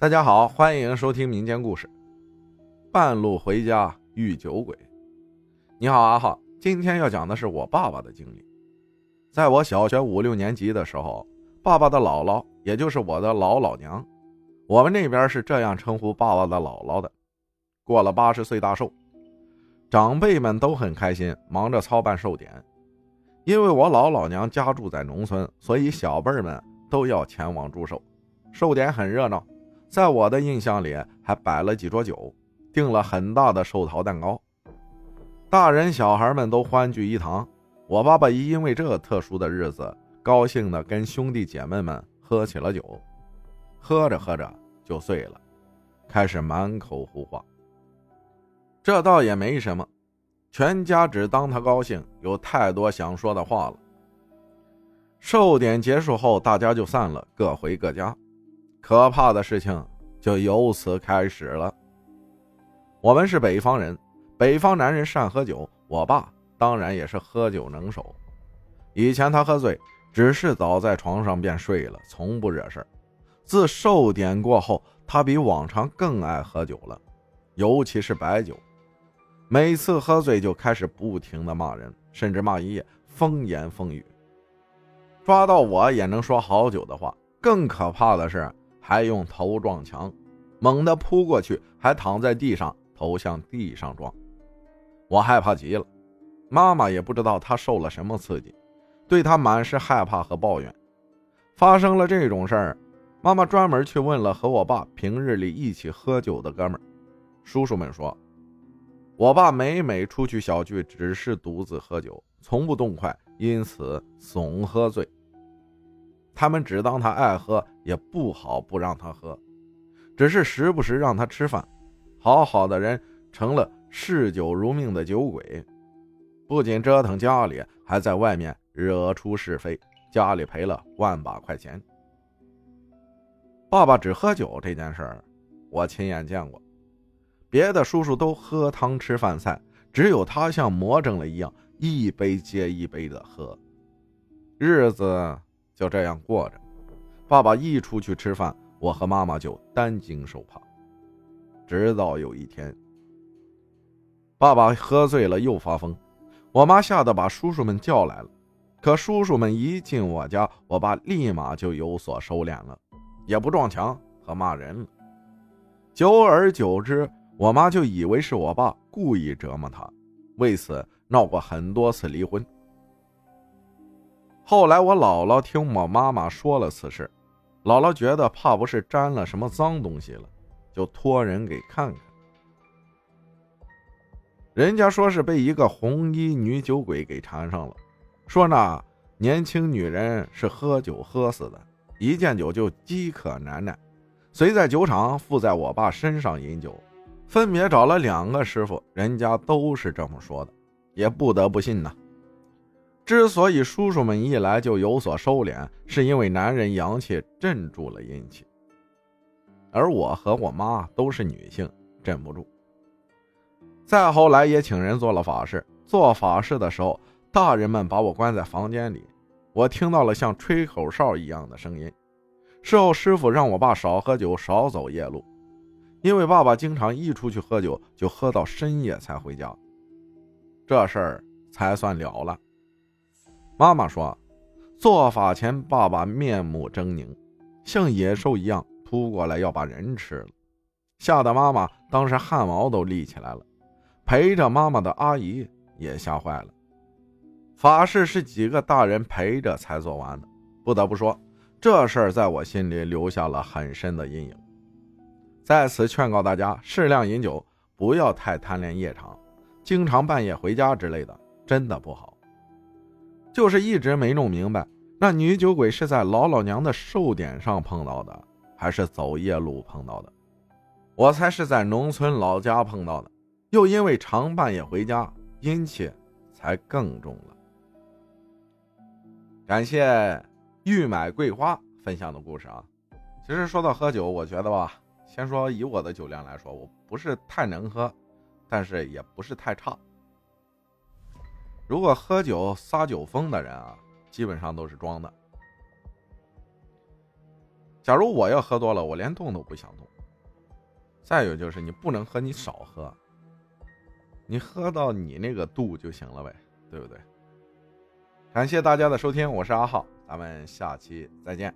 大家好，欢迎收听民间故事。半路回家遇酒鬼。你好，阿浩，今天要讲的是我爸爸的经历。在我小学五六年级的时候，爸爸的姥姥，也就是我的老老娘，我们那边是这样称呼爸爸的姥姥的，过了八十岁大寿，长辈们都很开心，忙着操办寿典。因为我老老娘家住在农村，所以小辈们都要前往祝寿，寿典很热闹。在我的印象里，还摆了几桌酒，订了很大的寿桃蛋糕，大人小孩们都欢聚一堂。我爸爸因为这特殊的日子，高兴的跟兄弟姐妹们喝起了酒，喝着喝着就醉了，开始满口胡话。这倒也没什么，全家只当他高兴，有太多想说的话了。寿典结束后，大家就散了，各回各家。可怕的事情就由此开始了。我们是北方人，北方男人善喝酒，我爸当然也是喝酒能手。以前他喝醉，只是倒在床上便睡了，从不惹事自寿典过后，他比往常更爱喝酒了，尤其是白酒。每次喝醉就开始不停的骂人，甚至骂一夜，风言风语。抓到我也能说好久的话。更可怕的是。还用头撞墙，猛地扑过去，还躺在地上，头向地上撞。我害怕极了，妈妈也不知道他受了什么刺激，对他满是害怕和抱怨。发生了这种事儿，妈妈专门去问了和我爸平日里一起喝酒的哥们儿、叔叔们，说我爸每每出去小聚，只是独自喝酒，从不动筷，因此总喝醉。他们只当他爱喝，也不好不让他喝，只是时不时让他吃饭。好好的人成了嗜酒如命的酒鬼，不仅折腾家里，还在外面惹出是非，家里赔了万把块钱。爸爸只喝酒这件事儿，我亲眼见过，别的叔叔都喝汤吃饭菜，只有他像魔怔了一样，一杯接一杯的喝，日子。就这样过着，爸爸一出去吃饭，我和妈妈就担惊受怕。直到有一天，爸爸喝醉了又发疯，我妈吓得把叔叔们叫来了。可叔叔们一进我家，我爸立马就有所收敛了，也不撞墙和骂人了。久而久之，我妈就以为是我爸故意折磨她，为此闹过很多次离婚。后来我姥姥听我妈妈说了此事，姥姥觉得怕不是沾了什么脏东西了，就托人给看看。人家说是被一个红衣女酒鬼给缠上了，说那年轻女人是喝酒喝死的，一见酒就饥渴难耐，随在酒厂附在我爸身上饮酒，分别找了两个师傅，人家都是这么说的，也不得不信呐。之所以叔叔们一来就有所收敛，是因为男人阳气镇住了阴气，而我和我妈都是女性，镇不住。再后来也请人做了法事，做法事的时候，大人们把我关在房间里，我听到了像吹口哨一样的声音。事后师傅让我爸少喝酒，少走夜路，因为爸爸经常一出去喝酒就喝到深夜才回家，这事儿才算了了。妈妈说，做法前，爸爸面目狰狞，像野兽一样扑过来要把人吃了，吓得妈妈当时汗毛都立起来了。陪着妈妈的阿姨也吓坏了。法事是几个大人陪着才做完的，不得不说，这事儿在我心里留下了很深的阴影。在此劝告大家，适量饮酒，不要太贪恋夜场，经常半夜回家之类的，真的不好。就是一直没弄明白，那女酒鬼是在老老娘的寿典上碰到的，还是走夜路碰到的？我猜是在农村老家碰到的，又因为常半夜回家，阴气才更重了。感谢玉买桂花分享的故事啊！其实说到喝酒，我觉得吧，先说以我的酒量来说，我不是太能喝，但是也不是太差。如果喝酒撒酒疯的人啊，基本上都是装的。假如我要喝多了，我连动都不想动。再有就是你不能喝，你少喝，你喝到你那个度就行了呗，对不对？感谢大家的收听，我是阿浩，咱们下期再见。